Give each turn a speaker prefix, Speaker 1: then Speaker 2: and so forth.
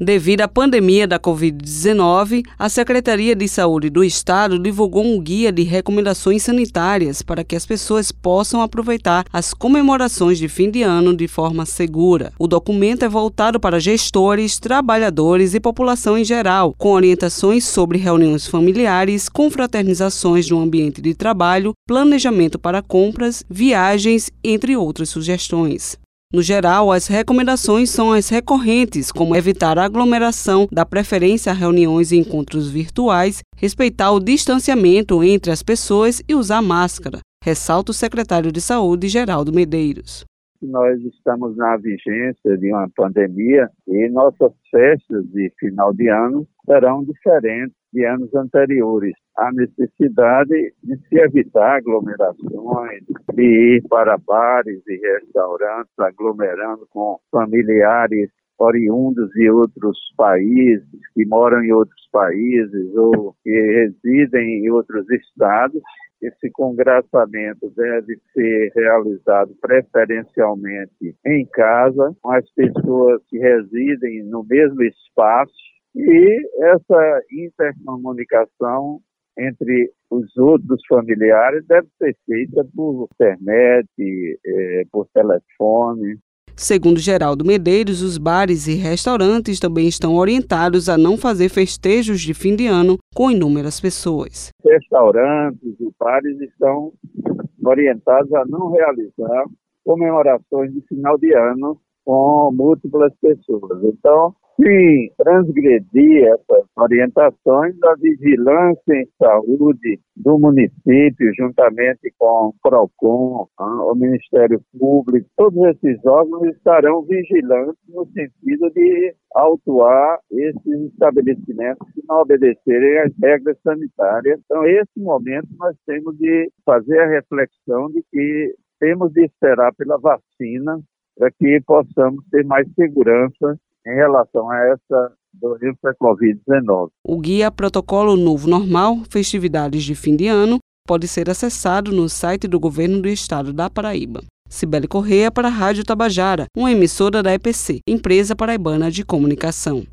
Speaker 1: Devido à pandemia da Covid-19, a Secretaria de Saúde do Estado divulgou um guia de recomendações sanitárias para que as pessoas possam aproveitar as comemorações de fim de ano de forma segura. O documento é voltado para gestores, trabalhadores e população em geral, com orientações sobre reuniões familiares, confraternizações no ambiente de trabalho, planejamento para compras, viagens, entre outras sugestões. No geral, as recomendações são as recorrentes, como evitar aglomeração, dar preferência a reuniões e encontros virtuais, respeitar o distanciamento entre as pessoas e usar máscara, ressalta o secretário de Saúde, Geraldo Medeiros.
Speaker 2: Nós estamos na vigência de uma pandemia e nossas festas de final de ano serão diferentes de anos anteriores. A necessidade de se evitar aglomerações, de ir para bares e restaurantes aglomerando com familiares oriundos de outros países, que moram em outros países ou que residem em outros estados. Esse congraçamento deve ser realizado preferencialmente em casa, com as pessoas que residem no mesmo espaço e essa intercomunicação entre os outros familiares deve ser feita por internet, eh, por telefone.
Speaker 1: Segundo Geraldo Medeiros, os bares e restaurantes também estão orientados a não fazer festejos de fim de ano com inúmeras pessoas.
Speaker 2: Restaurantes e bares estão orientados a não realizar comemorações de final de ano com múltiplas pessoas. Então, se transgredir essas orientações, a vigilância em saúde do município, juntamente com o PROCON, o Ministério Público, todos esses órgãos estarão vigilantes no sentido de autuar esses estabelecimentos que não obedecerem às regras sanitárias. Então, esse momento nós temos de fazer a reflexão de que temos de esperar pela vacina para que possamos ter mais segurança em relação a essa doença Covid-19.
Speaker 1: O guia Protocolo Novo Normal, Festividades de Fim de Ano, pode ser acessado no site do Governo do Estado da Paraíba. Cibele Correia para a Rádio Tabajara, uma emissora da EPC, Empresa Paraibana de Comunicação.